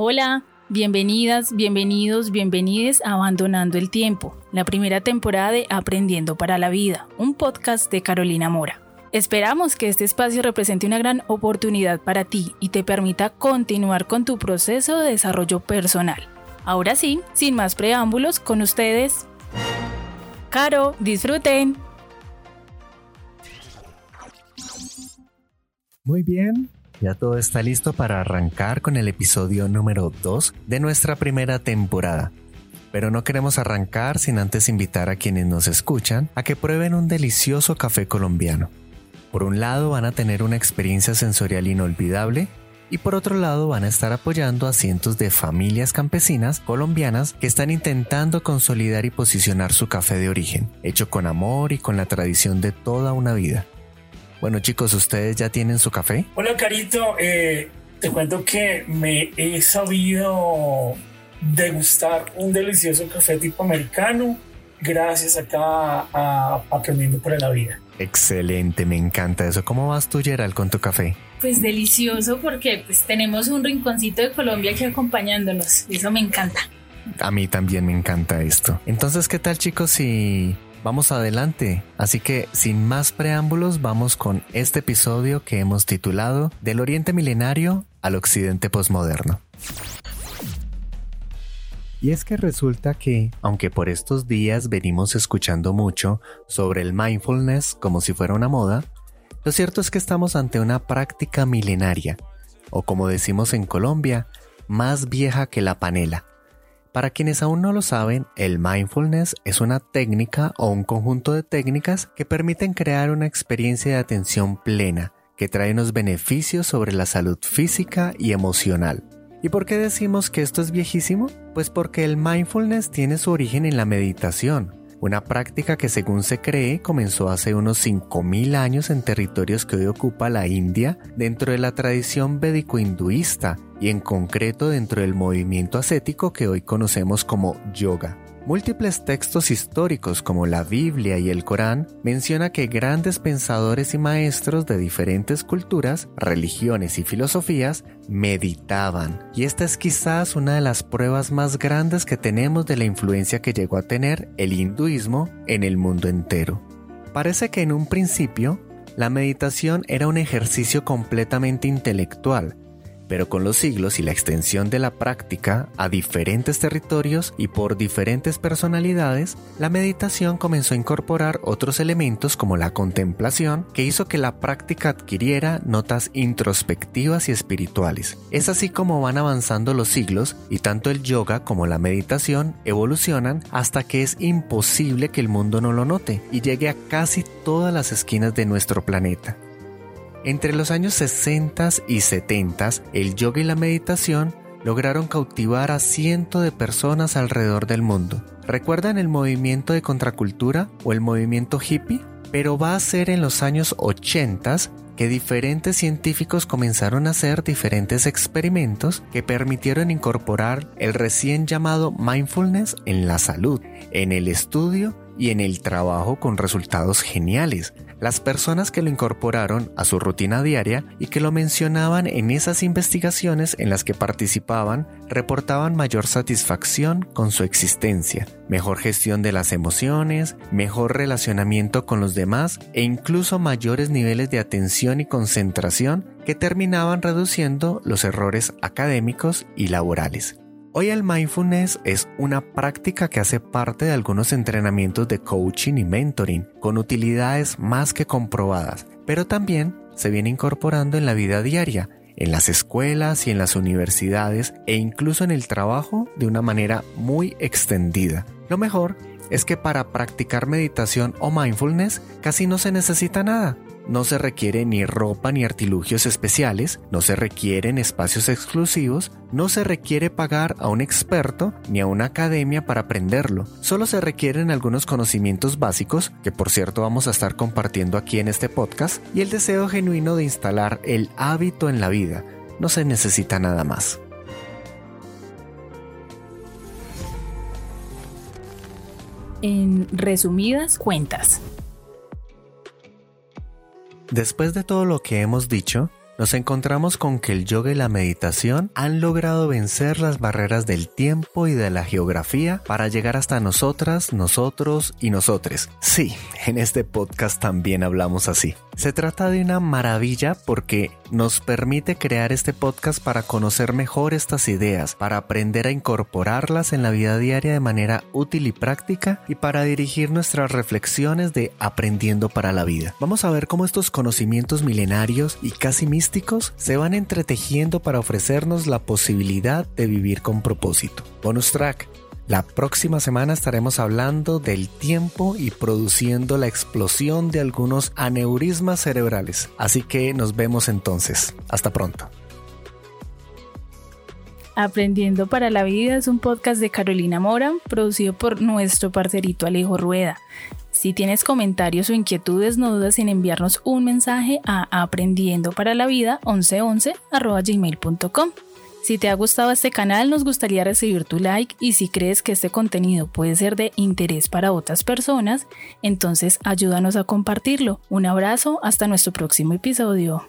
Hola, bienvenidas, bienvenidos, bienvenides a Abandonando el Tiempo, la primera temporada de Aprendiendo para la Vida, un podcast de Carolina Mora. Esperamos que este espacio represente una gran oportunidad para ti y te permita continuar con tu proceso de desarrollo personal. Ahora sí, sin más preámbulos, con ustedes. Caro, disfruten. Muy bien, ya todo está listo para arrancar con el episodio número 2 de nuestra primera temporada. Pero no queremos arrancar sin antes invitar a quienes nos escuchan a que prueben un delicioso café colombiano. Por un lado van a tener una experiencia sensorial inolvidable y por otro lado van a estar apoyando a cientos de familias campesinas colombianas que están intentando consolidar y posicionar su café de origen, hecho con amor y con la tradición de toda una vida. Bueno chicos, ¿ustedes ya tienen su café? Hola Carito, eh, te cuento que me he sabido degustar un delicioso café tipo americano gracias acá a Aprendiendo por la Vida. Excelente, me encanta eso. ¿Cómo vas tú, Gerald, con tu café? Pues delicioso porque pues tenemos un rinconcito de Colombia aquí acompañándonos. Eso me encanta. A mí también me encanta esto. Entonces, ¿qué tal chicos si vamos adelante. Así que sin más preámbulos vamos con este episodio que hemos titulado Del Oriente Milenario al Occidente Postmoderno. Y es que resulta que, aunque por estos días venimos escuchando mucho sobre el mindfulness como si fuera una moda, lo cierto es que estamos ante una práctica milenaria, o como decimos en Colombia, más vieja que la panela. Para quienes aún no lo saben, el mindfulness es una técnica o un conjunto de técnicas que permiten crear una experiencia de atención plena que trae unos beneficios sobre la salud física y emocional. ¿Y por qué decimos que esto es viejísimo? Pues porque el mindfulness tiene su origen en la meditación, una práctica que según se cree comenzó hace unos 5.000 años en territorios que hoy ocupa la India dentro de la tradición védico-hinduista y en concreto dentro del movimiento ascético que hoy conocemos como yoga. Múltiples textos históricos como la Biblia y el Corán menciona que grandes pensadores y maestros de diferentes culturas, religiones y filosofías meditaban, y esta es quizás una de las pruebas más grandes que tenemos de la influencia que llegó a tener el hinduismo en el mundo entero. Parece que en un principio la meditación era un ejercicio completamente intelectual, pero con los siglos y la extensión de la práctica a diferentes territorios y por diferentes personalidades, la meditación comenzó a incorporar otros elementos como la contemplación, que hizo que la práctica adquiriera notas introspectivas y espirituales. Es así como van avanzando los siglos y tanto el yoga como la meditación evolucionan hasta que es imposible que el mundo no lo note y llegue a casi todas las esquinas de nuestro planeta. Entre los años 60 y 70, el yoga y la meditación lograron cautivar a cientos de personas alrededor del mundo. ¿Recuerdan el movimiento de contracultura o el movimiento hippie? Pero va a ser en los años 80 que diferentes científicos comenzaron a hacer diferentes experimentos que permitieron incorporar el recién llamado mindfulness en la salud, en el estudio y en el trabajo con resultados geniales. Las personas que lo incorporaron a su rutina diaria y que lo mencionaban en esas investigaciones en las que participaban reportaban mayor satisfacción con su existencia, mejor gestión de las emociones, mejor relacionamiento con los demás e incluso mayores niveles de atención y concentración que terminaban reduciendo los errores académicos y laborales. Hoy el mindfulness es una práctica que hace parte de algunos entrenamientos de coaching y mentoring, con utilidades más que comprobadas, pero también se viene incorporando en la vida diaria, en las escuelas y en las universidades e incluso en el trabajo de una manera muy extendida. Lo mejor es que para practicar meditación o mindfulness casi no se necesita nada. No se requiere ni ropa ni artilugios especiales, no se requieren espacios exclusivos, no se requiere pagar a un experto ni a una academia para aprenderlo. Solo se requieren algunos conocimientos básicos, que por cierto vamos a estar compartiendo aquí en este podcast, y el deseo genuino de instalar el hábito en la vida. No se necesita nada más. En resumidas cuentas, Después de todo lo que hemos dicho, nos encontramos con que el yoga y la meditación han logrado vencer las barreras del tiempo y de la geografía para llegar hasta nosotras, nosotros y nosotres. Sí, en este podcast también hablamos así. Se trata de una maravilla porque nos permite crear este podcast para conocer mejor estas ideas, para aprender a incorporarlas en la vida diaria de manera útil y práctica y para dirigir nuestras reflexiones de aprendiendo para la vida. Vamos a ver cómo estos conocimientos milenarios y casi místicos se van entretejiendo para ofrecernos la posibilidad de vivir con propósito. Bonus track. La próxima semana estaremos hablando del tiempo y produciendo la explosión de algunos aneurismas cerebrales. Así que nos vemos entonces. Hasta pronto. Aprendiendo para la Vida es un podcast de Carolina Mora, producido por nuestro parcerito Alejo Rueda. Si tienes comentarios o inquietudes, no dudes en enviarnos un mensaje a aprendiendo para la vida 1111 si te ha gustado este canal, nos gustaría recibir tu like y si crees que este contenido puede ser de interés para otras personas, entonces ayúdanos a compartirlo. Un abrazo, hasta nuestro próximo episodio.